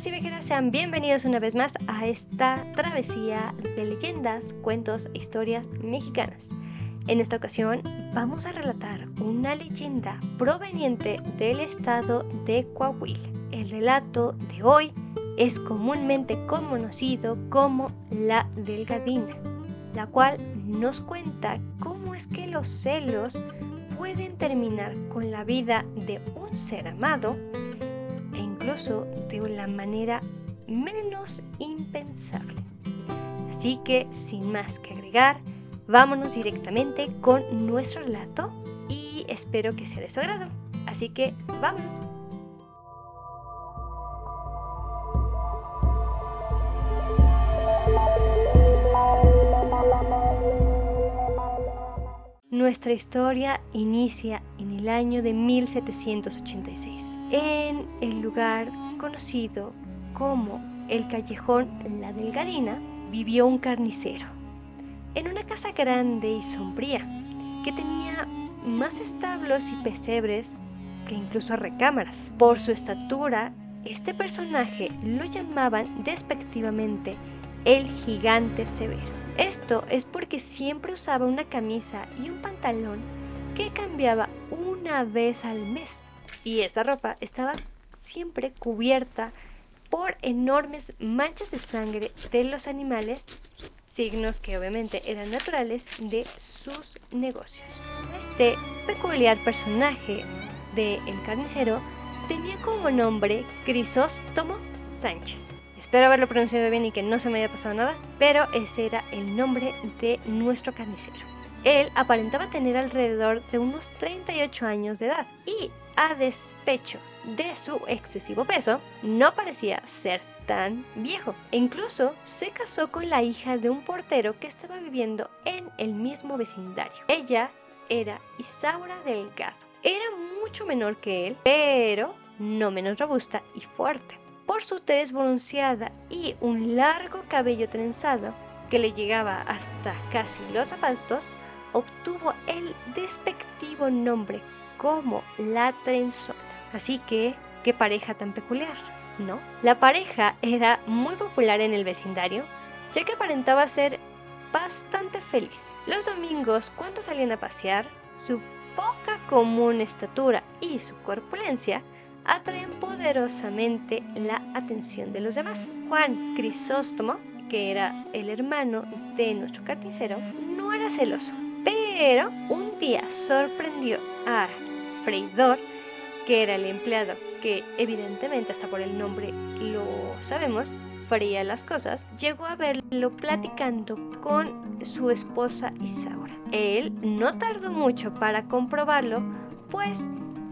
Viajeros y viajeras, sean bienvenidos una vez más a esta travesía de leyendas, cuentos e historias mexicanas. En esta ocasión vamos a relatar una leyenda proveniente del estado de Coahuila. El relato de hoy es comúnmente conocido como la delgadina, la cual nos cuenta cómo es que los celos pueden terminar con la vida de un ser amado de la manera menos impensable. Así que, sin más que agregar, vámonos directamente con nuestro relato y espero que sea de su agrado. Así que, vámonos. Nuestra historia inicia en el año de 1786, en el lugar conocido como el callejón La Delgadina, vivió un carnicero, en una casa grande y sombría, que tenía más establos y pesebres que incluso recámaras. Por su estatura, este personaje lo llamaban despectivamente el gigante severo. Esto es porque siempre usaba una camisa y un pantalón que cambiaba una vez al mes. Y esa ropa estaba siempre cubierta por enormes manchas de sangre de los animales, signos que obviamente eran naturales de sus negocios. Este peculiar personaje de El Carnicero tenía como nombre Crisóstomo Sánchez. Espero haberlo pronunciado bien y que no se me haya pasado nada, pero ese era el nombre de nuestro carnicero. Él aparentaba tener alrededor de unos 38 años de edad y, a despecho de su excesivo peso, no parecía ser tan viejo. E incluso se casó con la hija de un portero que estaba viviendo en el mismo vecindario. Ella era Isaura Delgado. Era mucho menor que él, pero no menos robusta y fuerte por su tez bronceada y un largo cabello trenzado que le llegaba hasta casi los zapatos, obtuvo el despectivo nombre como la trenzona. Así que, qué pareja tan peculiar, ¿no? La pareja era muy popular en el vecindario, ya que aparentaba ser bastante feliz. Los domingos, cuando salían a pasear, su poca común estatura y su corpulencia atraen poderosamente la atención de los demás. Juan Crisóstomo, que era el hermano de nuestro carnicero, no era celoso, pero un día sorprendió a Freidor, que era el empleado que evidentemente hasta por el nombre lo sabemos, fría las cosas, llegó a verlo platicando con su esposa Isaura. Él no tardó mucho para comprobarlo, pues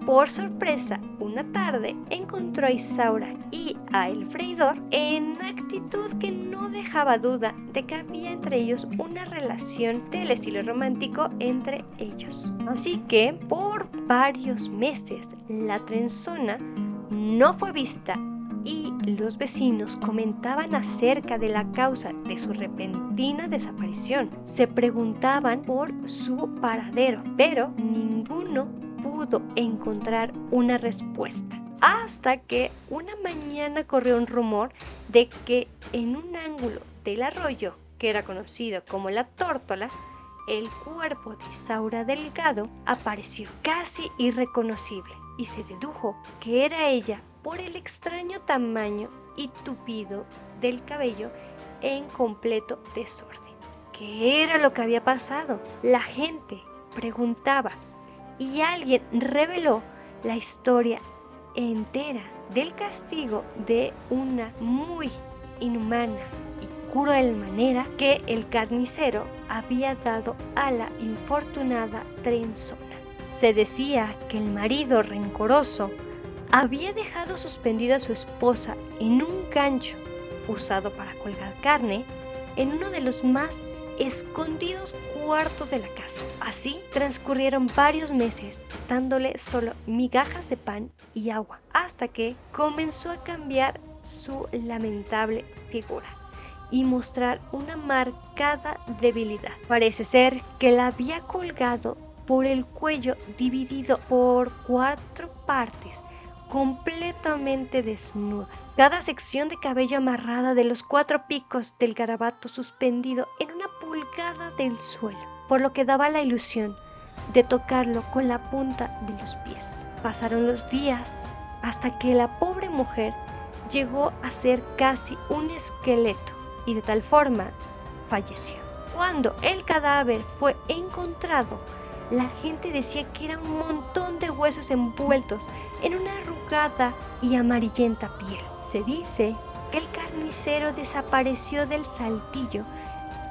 por sorpresa, una tarde encontró a Isaura y a el freidor en actitud que no dejaba duda de que había entre ellos una relación del estilo romántico entre ellos. Así que por varios meses la trenzona no fue vista y los vecinos comentaban acerca de la causa de su repentina desaparición. Se preguntaban por su paradero, pero ninguno pudo encontrar una respuesta. Hasta que una mañana corrió un rumor de que en un ángulo del arroyo, que era conocido como la tórtola, el cuerpo de Isaura Delgado apareció casi irreconocible y se dedujo que era ella por el extraño tamaño y tupido del cabello en completo desorden. ¿Qué era lo que había pasado? La gente preguntaba y alguien reveló la historia entera del castigo de una muy inhumana y cruel manera que el carnicero había dado a la infortunada trenzona. Se decía que el marido rencoroso había dejado suspendida a su esposa en un gancho usado para colgar carne en uno de los más escondidos cuartos de la casa. Así transcurrieron varios meses, dándole solo migajas de pan y agua, hasta que comenzó a cambiar su lamentable figura y mostrar una marcada debilidad. Parece ser que la había colgado por el cuello dividido por cuatro partes completamente desnuda, cada sección de cabello amarrada de los cuatro picos del garabato suspendido en una del suelo, por lo que daba la ilusión de tocarlo con la punta de los pies. Pasaron los días hasta que la pobre mujer llegó a ser casi un esqueleto y de tal forma falleció. Cuando el cadáver fue encontrado, la gente decía que era un montón de huesos envueltos en una arrugada y amarillenta piel. Se dice que el carnicero desapareció del saltillo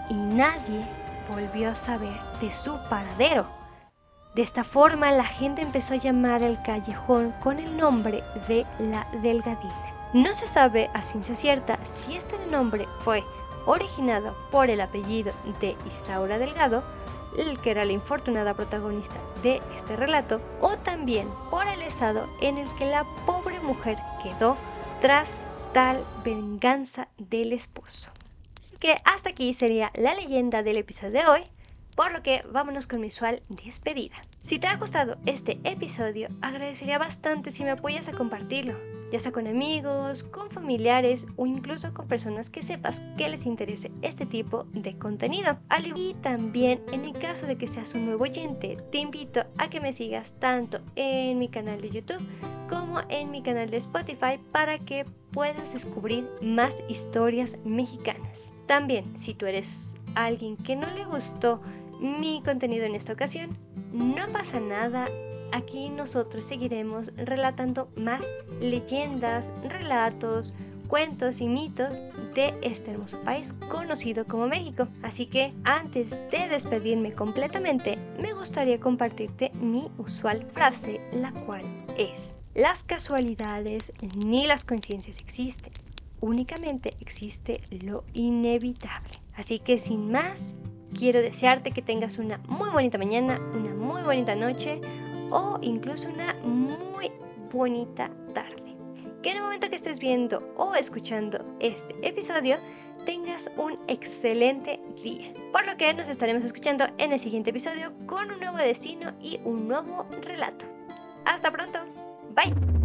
y nadie volvió a saber de su paradero. De esta forma la gente empezó a llamar al callejón con el nombre de la Delgadina. No se sabe a ciencia cierta si este nombre fue originado por el apellido de Isaura Delgado, el que era la infortunada protagonista de este relato, o también por el estado en el que la pobre mujer quedó tras tal venganza del esposo. Que hasta aquí sería la leyenda del episodio de hoy por lo que vámonos con mi usual despedida. Si te ha gustado este episodio, agradecería bastante si me apoyas a compartirlo, ya sea con amigos, con familiares o incluso con personas que sepas que les interese este tipo de contenido. Y también en el caso de que seas un nuevo oyente, te invito a que me sigas tanto en mi canal de YouTube como en mi canal de Spotify para que puedas descubrir más historias mexicanas. También, si tú eres alguien que no le gustó mi contenido en esta ocasión. No pasa nada, aquí nosotros seguiremos relatando más leyendas, relatos, cuentos y mitos de este hermoso país conocido como México. Así que antes de despedirme completamente, me gustaría compartirte mi usual frase, la cual es, las casualidades ni las conciencias existen, únicamente existe lo inevitable. Así que sin más, Quiero desearte que tengas una muy bonita mañana, una muy bonita noche o incluso una muy bonita tarde. Que en el momento que estés viendo o escuchando este episodio tengas un excelente día. Por lo que nos estaremos escuchando en el siguiente episodio con un nuevo destino y un nuevo relato. Hasta pronto. Bye.